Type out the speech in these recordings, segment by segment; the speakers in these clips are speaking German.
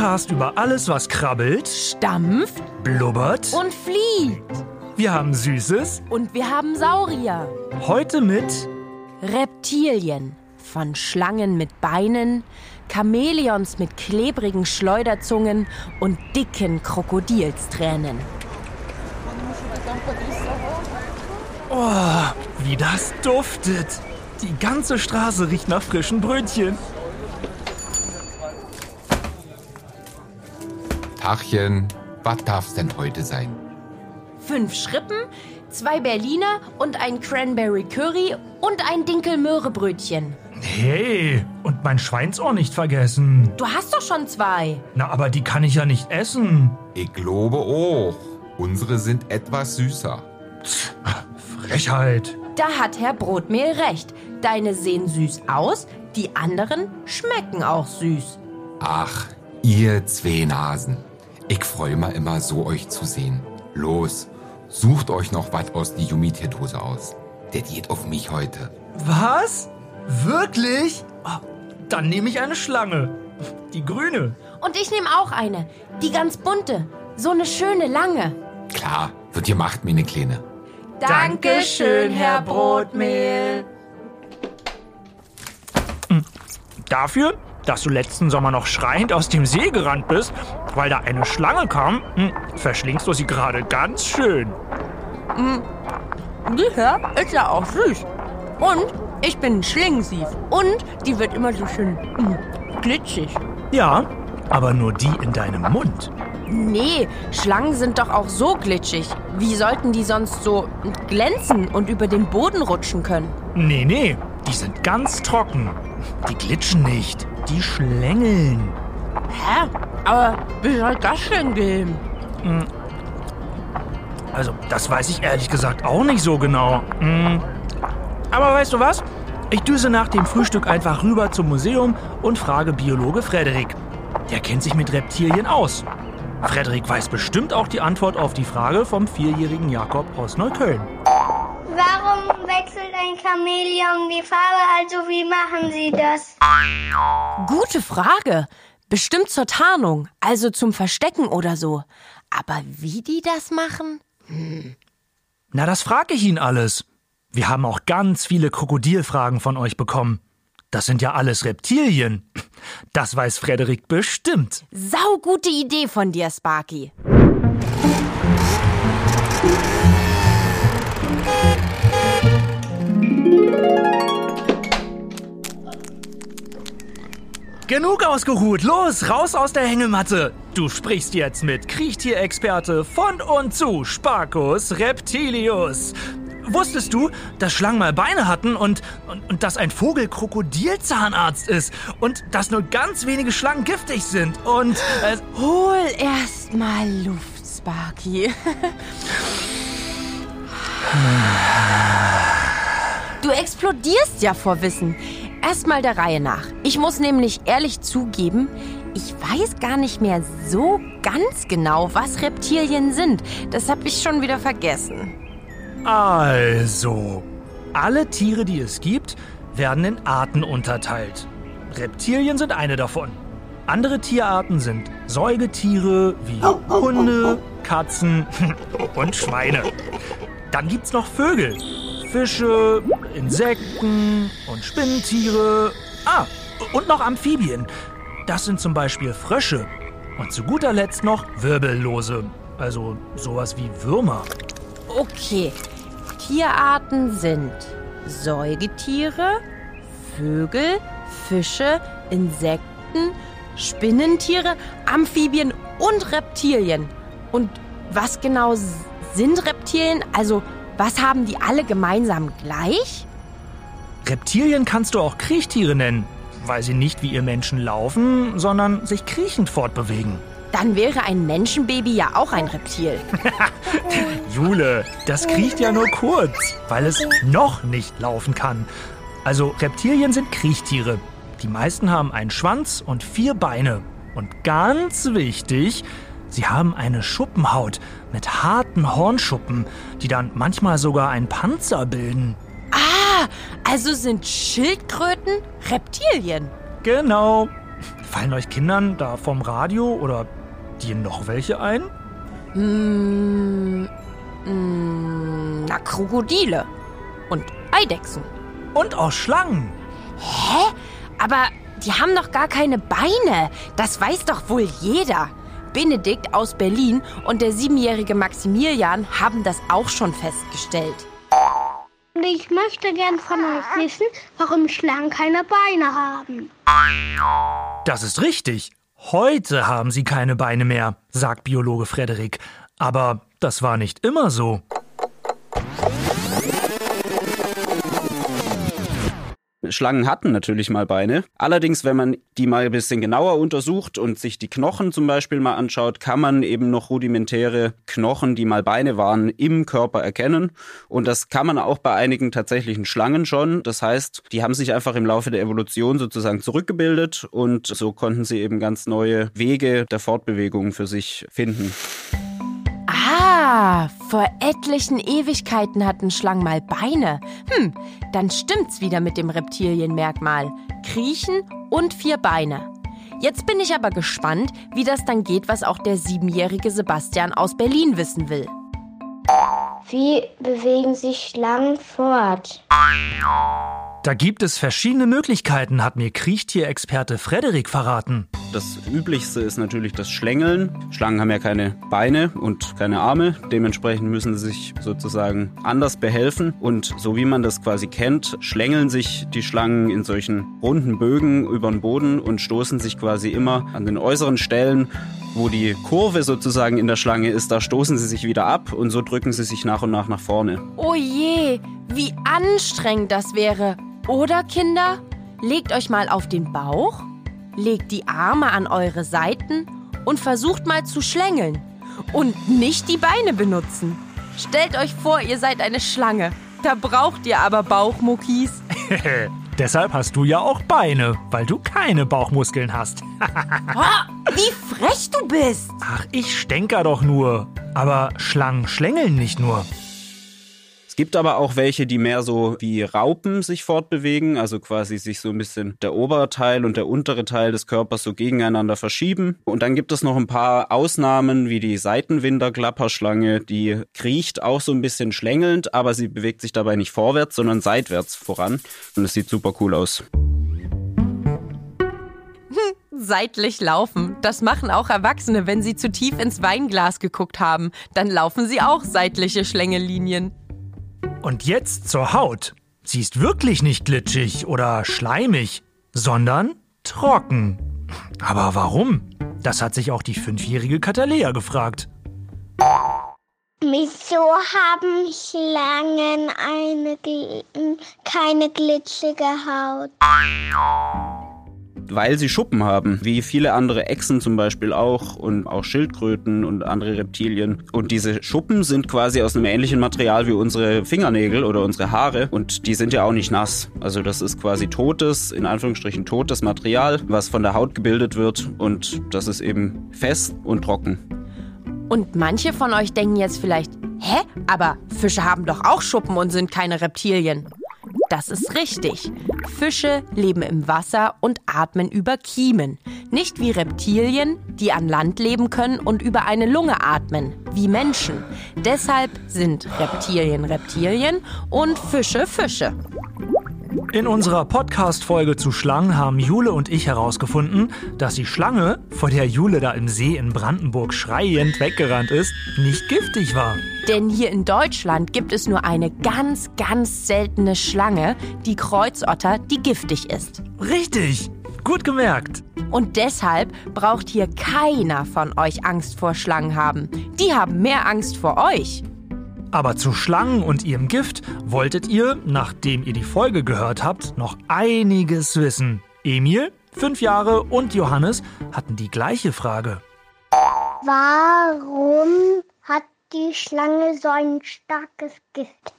Podcast über alles, was krabbelt, Stampft blubbert. und flieht. Wir haben Süßes. Und wir haben Saurier. Heute mit Reptilien. Von Schlangen mit Beinen, Chamäleons mit klebrigen Schleuderzungen und dicken Krokodilstränen. Oh, wie das duftet. Die ganze Straße riecht nach frischen Brötchen. Tachchen, was darf's denn heute sein? Fünf Schrippen, zwei Berliner und ein Cranberry Curry und ein Dinkel-Möhre-Brötchen. Hey, und mein Schweinsohr nicht vergessen. Du hast doch schon zwei. Na, aber die kann ich ja nicht essen. Ich glaube auch. Unsere sind etwas süßer. Frechheit. Da hat Herr Brotmehl recht. Deine sehen süß aus, die anderen schmecken auch süß. Ach, ihr zwei Nasen. Ich freue mich immer so, euch zu sehen. Los, sucht euch noch was aus die Jumiterdose aus. Der geht auf mich heute. Was? Wirklich? Oh, dann nehme ich eine Schlange. Die grüne. Und ich nehme auch eine. Die ganz bunte. So eine schöne lange. Klar, wird gemacht, meine Kleine. Dankeschön, Herr Brotmehl. Dafür, dass du letzten Sommer noch schreiend aus dem See gerannt bist, weil da eine Schlange kam, hm, verschlingst du sie gerade ganz schön. Die hier ist ja auch süß. Und ich bin ein Schlingensief. Und die wird immer so schön mm, glitschig. Ja, aber nur die in deinem Mund. Nee, Schlangen sind doch auch so glitschig. Wie sollten die sonst so glänzen und über den Boden rutschen können? Nee, nee, die sind ganz trocken. Die glitschen nicht, die schlängeln. Hä? Aber wie soll das denn gehen? Also, das weiß ich ehrlich gesagt auch nicht so genau. Hm. Aber weißt du was? Ich düse nach dem Frühstück einfach rüber zum Museum und frage Biologe Frederik. Der kennt sich mit Reptilien aus. Frederik weiß bestimmt auch die Antwort auf die Frage vom vierjährigen Jakob aus Neukölln. Warum wechselt ein Chamäleon die Farbe? Also wie machen Sie das? Gute Frage. Bestimmt zur Tarnung, also zum Verstecken oder so. Aber wie die das machen? Na, das frage ich ihn alles. Wir haben auch ganz viele Krokodilfragen von euch bekommen. Das sind ja alles Reptilien. Das weiß Frederik bestimmt. Saugute Idee von dir, Sparky. Genug ausgeruht, los, raus aus der Hängematte. Du sprichst jetzt mit Kriechtierexperte von und zu Sparkus Reptilius. Wusstest du, dass Schlangen mal Beine hatten und, und, und dass ein Vogel Krokodilzahnarzt ist und dass nur ganz wenige Schlangen giftig sind und äh, Hol erst mal Luft, Sparky. Du explodierst ja vor Wissen. Erstmal der Reihe nach. Ich muss nämlich ehrlich zugeben, ich weiß gar nicht mehr so ganz genau, was Reptilien sind. Das habe ich schon wieder vergessen. Also, alle Tiere, die es gibt, werden in Arten unterteilt. Reptilien sind eine davon. Andere Tierarten sind Säugetiere wie Hunde, Katzen und Schweine. Dann gibt's noch Vögel, Fische, Insekten und Spinnentiere. Ah, und noch Amphibien. Das sind zum Beispiel Frösche. Und zu guter Letzt noch Wirbellose. Also sowas wie Würmer. Okay, Tierarten sind Säugetiere, Vögel, Fische, Insekten, Spinnentiere, Amphibien und Reptilien. Und was genau sind Reptilien? Also, was haben die alle gemeinsam gleich? Reptilien kannst du auch Kriechtiere nennen, weil sie nicht wie ihr Menschen laufen, sondern sich kriechend fortbewegen. Dann wäre ein Menschenbaby ja auch ein Reptil. Jule, das kriecht ja nur kurz, weil es noch nicht laufen kann. Also Reptilien sind Kriechtiere. Die meisten haben einen Schwanz und vier Beine. Und ganz wichtig, sie haben eine Schuppenhaut mit harten Hornschuppen, die dann manchmal sogar einen Panzer bilden. Ah, also sind Schildkröten Reptilien. Genau. Fallen euch Kindern da vom Radio oder dir noch welche ein? Mm, mm, na, Krokodile. Und Eidechsen. Und auch Schlangen. Hä? Aber die haben doch gar keine Beine. Das weiß doch wohl jeder. Benedikt aus Berlin und der siebenjährige Maximilian haben das auch schon festgestellt. Ich möchte gern von euch wissen, warum Schlangen keine Beine haben. Das ist richtig. Heute haben sie keine Beine mehr, sagt Biologe Frederik. Aber das war nicht immer so. Schlangen hatten natürlich mal Beine. Allerdings, wenn man die mal ein bisschen genauer untersucht und sich die Knochen zum Beispiel mal anschaut, kann man eben noch rudimentäre Knochen, die mal Beine waren, im Körper erkennen. Und das kann man auch bei einigen tatsächlichen Schlangen schon. Das heißt, die haben sich einfach im Laufe der Evolution sozusagen zurückgebildet und so konnten sie eben ganz neue Wege der Fortbewegung für sich finden. Ah, vor etlichen Ewigkeiten hatten Schlangen mal Beine. Hm, dann stimmt's wieder mit dem Reptilienmerkmal. Kriechen und vier Beine. Jetzt bin ich aber gespannt, wie das dann geht, was auch der siebenjährige Sebastian aus Berlin wissen will. Wie bewegen sich Schlangen fort? Da gibt es verschiedene Möglichkeiten, hat mir Kriechtierexperte Frederik verraten. Das üblichste ist natürlich das Schlängeln. Schlangen haben ja keine Beine und keine Arme. Dementsprechend müssen sie sich sozusagen anders behelfen. Und so wie man das quasi kennt, schlängeln sich die Schlangen in solchen runden Bögen über den Boden und stoßen sich quasi immer an den äußeren Stellen, wo die Kurve sozusagen in der Schlange ist, da stoßen sie sich wieder ab und so drücken sie sich nach und nach nach vorne. Oh je, wie anstrengend das wäre. Oder Kinder, legt euch mal auf den Bauch, legt die Arme an eure Seiten und versucht mal zu schlängeln. Und nicht die Beine benutzen. Stellt euch vor, ihr seid eine Schlange. Da braucht ihr aber Bauchmuckis. Deshalb hast du ja auch Beine, weil du keine Bauchmuskeln hast. Oh, wie frech du bist. Ach, ich stänker doch nur. Aber Schlangen schlängeln nicht nur. Es gibt aber auch welche, die mehr so wie Raupen sich fortbewegen, also quasi sich so ein bisschen der Oberteil und der untere Teil des Körpers so gegeneinander verschieben. Und dann gibt es noch ein paar Ausnahmen, wie die Seitenwinderklapperschlange, die kriecht auch so ein bisschen schlängelnd, aber sie bewegt sich dabei nicht vorwärts, sondern seitwärts voran. Und es sieht super cool aus. Seitlich laufen. Das machen auch Erwachsene, wenn sie zu tief ins Weinglas geguckt haben. Dann laufen sie auch seitliche Schlängelinien. Und jetzt zur Haut. Sie ist wirklich nicht glitschig oder schleimig, sondern trocken. Aber warum? Das hat sich auch die fünfjährige Katalea gefragt. Wieso haben Schlangen eine, keine glitschige Haut? Weil sie Schuppen haben, wie viele andere Echsen zum Beispiel auch und auch Schildkröten und andere Reptilien. Und diese Schuppen sind quasi aus einem ähnlichen Material wie unsere Fingernägel oder unsere Haare und die sind ja auch nicht nass. Also das ist quasi totes, in Anführungsstrichen totes Material, was von der Haut gebildet wird und das ist eben fest und trocken. Und manche von euch denken jetzt vielleicht, hä? Aber Fische haben doch auch Schuppen und sind keine Reptilien. Das ist richtig. Fische leben im Wasser und atmen über Kiemen. Nicht wie Reptilien, die an Land leben können und über eine Lunge atmen, wie Menschen. Deshalb sind Reptilien Reptilien und Fische Fische. In unserer Podcast-Folge zu Schlangen haben Jule und ich herausgefunden, dass die Schlange, vor der Jule da im See in Brandenburg schreiend weggerannt ist, nicht giftig war. Denn hier in Deutschland gibt es nur eine ganz, ganz seltene Schlange, die Kreuzotter, die giftig ist. Richtig, gut gemerkt. Und deshalb braucht hier keiner von euch Angst vor Schlangen haben. Die haben mehr Angst vor euch. Aber zu Schlangen und ihrem Gift wolltet ihr, nachdem ihr die Folge gehört habt, noch einiges wissen. Emil, fünf Jahre, und Johannes hatten die gleiche Frage. Warum hat die Schlange so ein starkes Gift?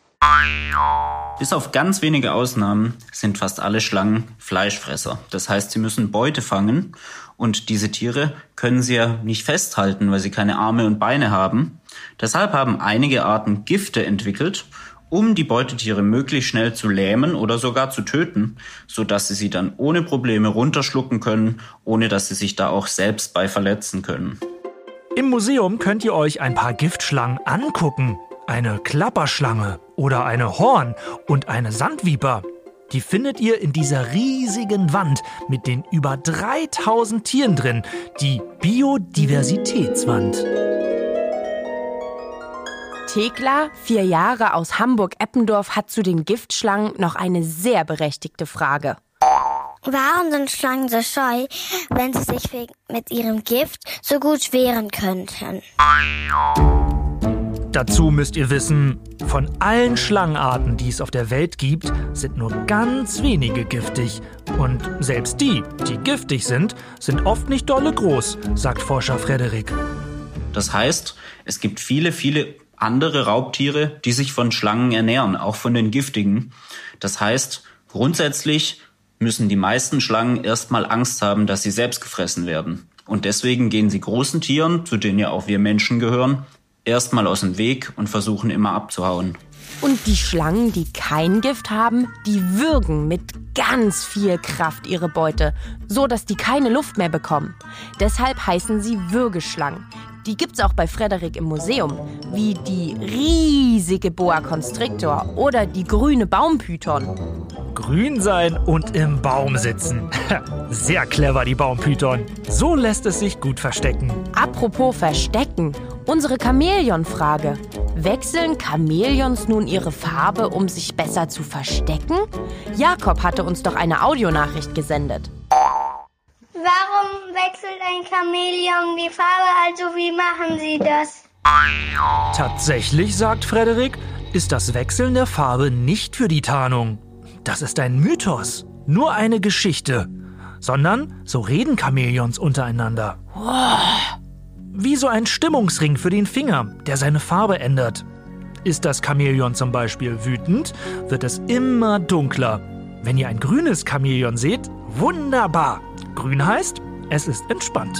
Bis auf ganz wenige Ausnahmen sind fast alle Schlangen Fleischfresser. Das heißt, sie müssen Beute fangen und diese Tiere können sie ja nicht festhalten, weil sie keine Arme und Beine haben. Deshalb haben einige Arten Gifte entwickelt, um die Beutetiere möglichst schnell zu lähmen oder sogar zu töten, sodass sie sie dann ohne Probleme runterschlucken können, ohne dass sie sich da auch selbst bei verletzen können. Im Museum könnt ihr euch ein paar Giftschlangen angucken. Eine Klapperschlange oder eine Horn und eine Sandviper. Die findet ihr in dieser riesigen Wand mit den über 3000 Tieren drin, die Biodiversitätswand. Thekla, vier Jahre aus Hamburg-Eppendorf, hat zu den Giftschlangen noch eine sehr berechtigte Frage. Warum sind Schlangen so scheu, wenn sie sich mit ihrem Gift so gut wehren könnten? Dazu müsst ihr wissen, von allen Schlangenarten, die es auf der Welt gibt, sind nur ganz wenige giftig. Und selbst die, die giftig sind, sind oft nicht dolle groß, sagt Forscher Frederik. Das heißt, es gibt viele, viele andere Raubtiere, die sich von Schlangen ernähren, auch von den giftigen. Das heißt, grundsätzlich müssen die meisten Schlangen erstmal Angst haben, dass sie selbst gefressen werden. Und deswegen gehen sie großen Tieren, zu denen ja auch wir Menschen gehören, erstmal aus dem Weg und versuchen immer abzuhauen. Und die Schlangen, die kein Gift haben, die würgen mit ganz viel Kraft ihre Beute, so dass die keine Luft mehr bekommen. Deshalb heißen sie Würgeschlangen. Die gibt's auch bei Frederik im Museum, wie die riesige Boa Constrictor oder die grüne Baumpython. Grün sein und im Baum sitzen. Sehr clever, die Baumpython. So lässt es sich gut verstecken. Apropos Verstecken, unsere Chamäleon-Frage. Wechseln Chamäleons nun ihre Farbe, um sich besser zu verstecken? Jakob hatte uns doch eine Audionachricht gesendet. Warum wechselt ein Chamäleon die Farbe? Also wie machen sie das? Tatsächlich, sagt Frederik, ist das Wechseln der Farbe nicht für die Tarnung. Das ist ein Mythos, nur eine Geschichte. Sondern so reden Chamäleons untereinander. Wie so ein Stimmungsring für den Finger, der seine Farbe ändert. Ist das Chamäleon zum Beispiel wütend, wird es immer dunkler. Wenn ihr ein grünes Chamäleon seht, wunderbar. Grün heißt, es ist entspannt.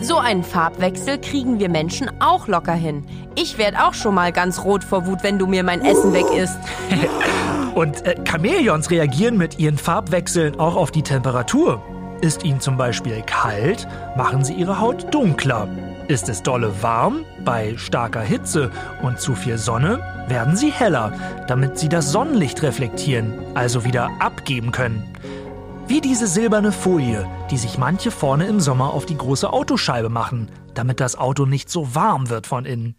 So einen Farbwechsel kriegen wir Menschen auch locker hin. Ich werde auch schon mal ganz rot vor Wut, wenn du mir mein Essen weg isst. Und äh, Chamäleons reagieren mit ihren Farbwechseln auch auf die Temperatur. Ist ihnen zum Beispiel kalt, machen sie ihre Haut dunkler. Ist es dolle warm, bei starker Hitze und zu viel Sonne, werden sie heller, damit sie das Sonnenlicht reflektieren, also wieder abgeben können. Wie diese silberne Folie, die sich manche vorne im Sommer auf die große Autoscheibe machen, damit das Auto nicht so warm wird von innen.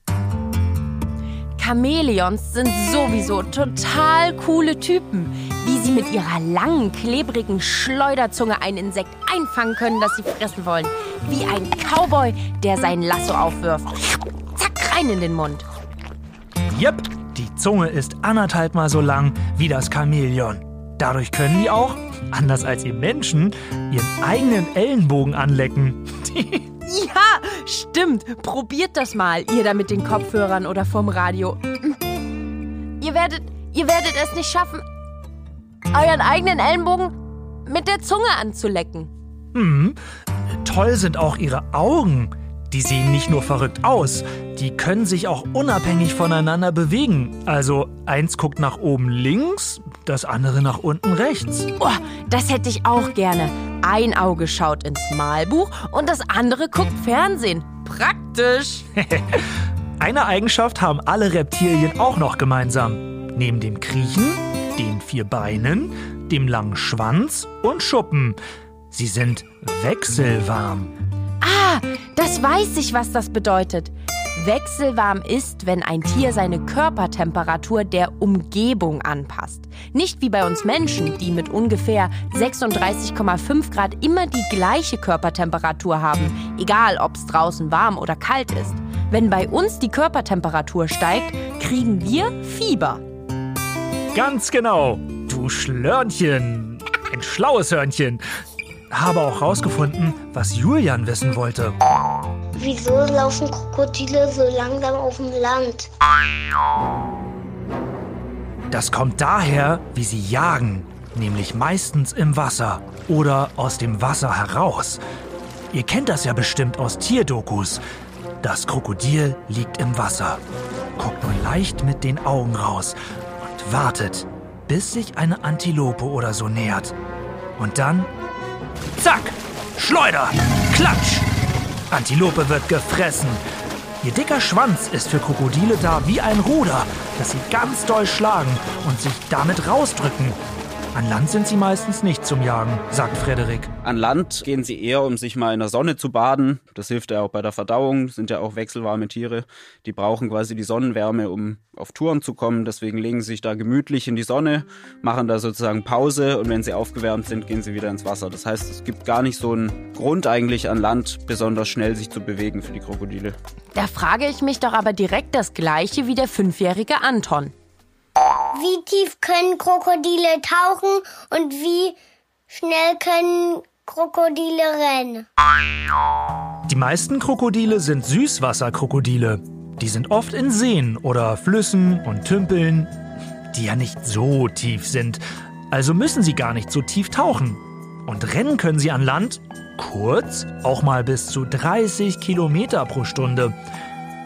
Chamäleons sind sowieso total coole Typen. Wie sie mit ihrer langen, klebrigen Schleuderzunge ein Insekt einfangen können, das sie fressen wollen. Wie ein Cowboy, der sein Lasso aufwirft. Zack, rein in den Mund. Jep, die Zunge ist anderthalb Mal so lang wie das Chamäleon. Dadurch können die auch, anders als ihr Menschen, ihren eigenen Ellenbogen anlecken. Ja, stimmt. Probiert das mal, ihr da mit den Kopfhörern oder vom Radio. Ihr werdet, ihr werdet es nicht schaffen, euren eigenen Ellenbogen mit der Zunge anzulecken. Hm, toll sind auch ihre Augen. Die sehen nicht nur verrückt aus, die können sich auch unabhängig voneinander bewegen. Also eins guckt nach oben links, das andere nach unten rechts. Oh, das hätte ich auch gerne. Ein Auge schaut ins Malbuch und das andere guckt Fernsehen. Praktisch. Eine Eigenschaft haben alle Reptilien auch noch gemeinsam. Neben dem Kriechen, den vier Beinen, dem langen Schwanz und Schuppen. Sie sind wechselwarm. Ah, das weiß ich, was das bedeutet. Wechselwarm ist, wenn ein Tier seine Körpertemperatur der Umgebung anpasst. Nicht wie bei uns Menschen, die mit ungefähr 36,5 Grad immer die gleiche Körpertemperatur haben, egal ob es draußen warm oder kalt ist. Wenn bei uns die Körpertemperatur steigt, kriegen wir Fieber. Ganz genau, du Schlörnchen. Ein schlaues Hörnchen. Habe auch rausgefunden, was Julian wissen wollte. Wieso laufen Krokodile so langsam auf dem Land? Das kommt daher, wie sie jagen, nämlich meistens im Wasser oder aus dem Wasser heraus. Ihr kennt das ja bestimmt aus Tierdokus. Das Krokodil liegt im Wasser, guckt nur leicht mit den Augen raus und wartet, bis sich eine Antilope oder so nähert. Und dann, zack, Schleuder, Klatsch. Antilope wird gefressen. Ihr dicker Schwanz ist für Krokodile da wie ein Ruder, das sie ganz doll schlagen und sich damit rausdrücken. An Land sind sie meistens nicht zum Jagen, sagt Frederik. An Land gehen sie eher, um sich mal in der Sonne zu baden. Das hilft ja auch bei der Verdauung, sind ja auch wechselwarme Tiere. Die brauchen quasi die Sonnenwärme, um auf Touren zu kommen. Deswegen legen sie sich da gemütlich in die Sonne, machen da sozusagen Pause und wenn sie aufgewärmt sind, gehen sie wieder ins Wasser. Das heißt, es gibt gar nicht so einen Grund eigentlich an Land, besonders schnell sich zu bewegen für die Krokodile. Da frage ich mich doch aber direkt das gleiche wie der fünfjährige Anton. Wie tief können Krokodile tauchen und wie schnell können Krokodile rennen? Die meisten Krokodile sind Süßwasserkrokodile. Die sind oft in Seen oder Flüssen und Tümpeln, die ja nicht so tief sind. Also müssen sie gar nicht so tief tauchen. Und rennen können sie an Land kurz, auch mal bis zu 30 Kilometer pro Stunde.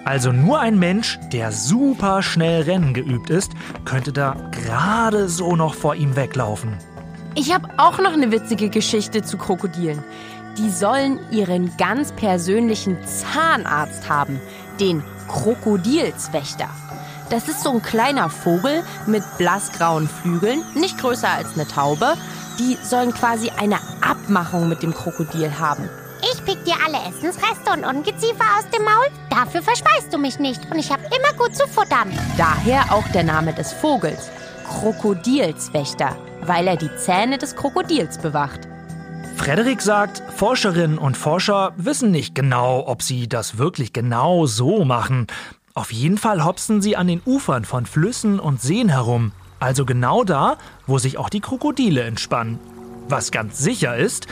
Also nur ein Mensch, der super schnell Rennen geübt ist, könnte da gerade so noch vor ihm weglaufen. Ich habe auch noch eine witzige Geschichte zu Krokodilen. Die sollen ihren ganz persönlichen Zahnarzt haben, den Krokodilswächter. Das ist so ein kleiner Vogel mit blassgrauen Flügeln, nicht größer als eine Taube. Die sollen quasi eine Abmachung mit dem Krokodil haben. Ich pick dir alle Essensreste und Ungeziefer aus dem Maul. Dafür verspeist du mich nicht und ich habe immer gut zu futtern. Daher auch der Name des Vogels, Krokodilswächter, weil er die Zähne des Krokodils bewacht. Frederik sagt, Forscherinnen und Forscher wissen nicht genau, ob sie das wirklich genau so machen. Auf jeden Fall hopsen sie an den Ufern von Flüssen und Seen herum. Also genau da, wo sich auch die Krokodile entspannen. Was ganz sicher ist,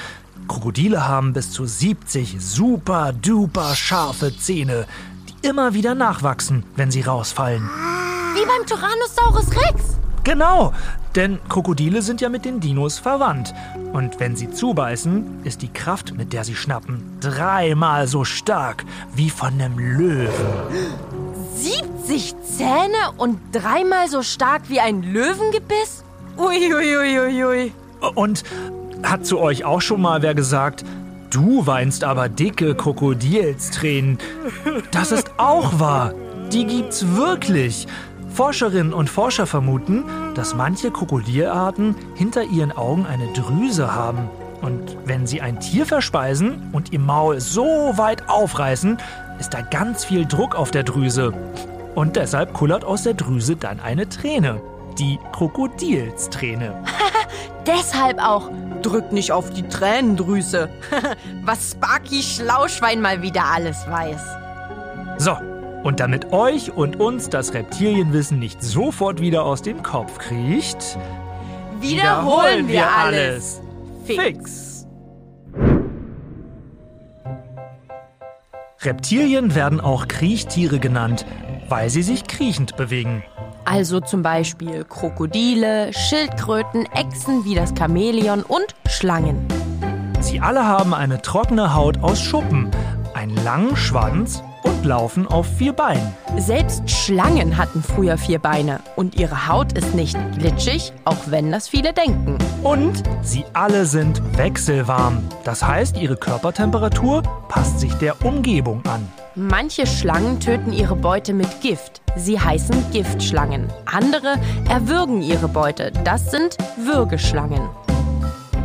Krokodile haben bis zu 70 super duper scharfe Zähne, die immer wieder nachwachsen, wenn sie rausfallen. Wie beim Tyrannosaurus Rex. Genau, denn Krokodile sind ja mit den Dinos verwandt. Und wenn sie zubeißen, ist die Kraft, mit der sie schnappen, dreimal so stark wie von einem Löwen. 70 Zähne und dreimal so stark wie ein Löwengebiss? Uiuiuiui. Und hat zu euch auch schon mal wer gesagt, du weinst aber dicke Krokodilstränen? Das ist auch wahr. Die gibt's wirklich. Forscherinnen und Forscher vermuten, dass manche Krokodilarten hinter ihren Augen eine Drüse haben. Und wenn sie ein Tier verspeisen und ihr Maul so weit aufreißen, ist da ganz viel Druck auf der Drüse. Und deshalb kullert aus der Drüse dann eine Träne. Die Krokodilsträne. Deshalb auch drück nicht auf die Tränendrüse. Was Sparky Schlauschwein mal wieder alles weiß. So, und damit euch und uns das Reptilienwissen nicht sofort wieder aus dem Kopf kriecht, Wiederholen wir alles. Fix. Reptilien werden auch Kriechtiere genannt, weil sie sich kriechend bewegen. Also zum Beispiel Krokodile, Schildkröten, Echsen wie das Chamäleon und Schlangen. Sie alle haben eine trockene Haut aus Schuppen, einen langen Schwanz und laufen auf vier Beinen. Selbst Schlangen hatten früher vier Beine und ihre Haut ist nicht glitschig, auch wenn das viele denken. Und sie alle sind wechselwarm. Das heißt, ihre Körpertemperatur passt sich der Umgebung an. Manche Schlangen töten ihre Beute mit Gift. Sie heißen Giftschlangen. Andere erwürgen ihre Beute. Das sind Würgeschlangen.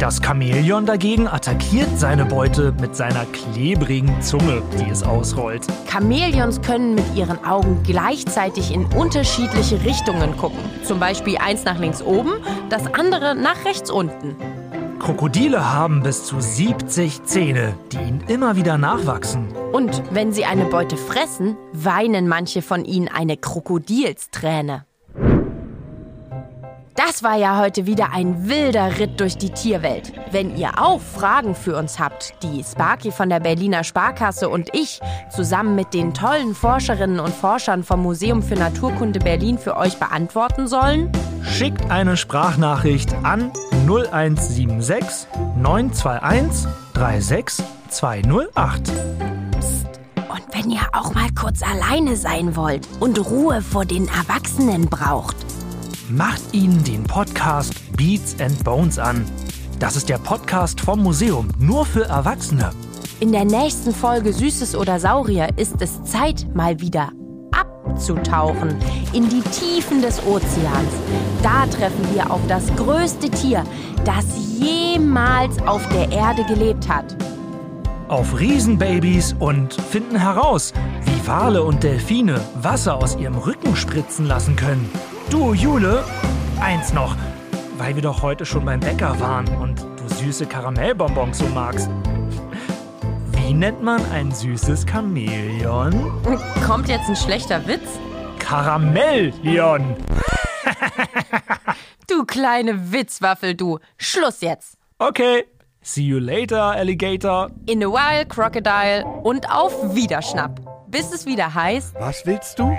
Das Chamäleon dagegen attackiert seine Beute mit seiner klebrigen Zunge, die es ausrollt. Chamäleons können mit ihren Augen gleichzeitig in unterschiedliche Richtungen gucken. Zum Beispiel eins nach links oben, das andere nach rechts unten. Krokodile haben bis zu 70 Zähne, die ihnen immer wieder nachwachsen. Und wenn sie eine Beute fressen, weinen manche von ihnen eine Krokodilsträne. Das war ja heute wieder ein wilder Ritt durch die Tierwelt. Wenn ihr auch Fragen für uns habt, die Sparky von der Berliner Sparkasse und ich zusammen mit den tollen Forscherinnen und Forschern vom Museum für Naturkunde Berlin für euch beantworten sollen, Schickt eine Sprachnachricht an 0176 921 36208. und wenn ihr auch mal kurz alleine sein wollt und Ruhe vor den Erwachsenen braucht, Macht Ihnen den Podcast Beats and Bones an. Das ist der Podcast vom Museum, nur für Erwachsene. In der nächsten Folge Süßes oder Saurier ist es Zeit, mal wieder abzutauchen in die Tiefen des Ozeans. Da treffen wir auf das größte Tier, das jemals auf der Erde gelebt hat. Auf Riesenbabys und finden heraus, wie Wale und Delfine Wasser aus ihrem Rücken spritzen lassen können. Du, Jule, eins noch, weil wir doch heute schon beim Bäcker waren und du süße Karamellbonbons so magst. Wie nennt man ein süßes Chamäleon? Kommt jetzt ein schlechter Witz? Karamellion! Du kleine Witzwaffel, du. Schluss jetzt. Okay, see you later, Alligator. In a while, Crocodile und auf Wiederschnapp. Bis es wieder heißt. Was willst du?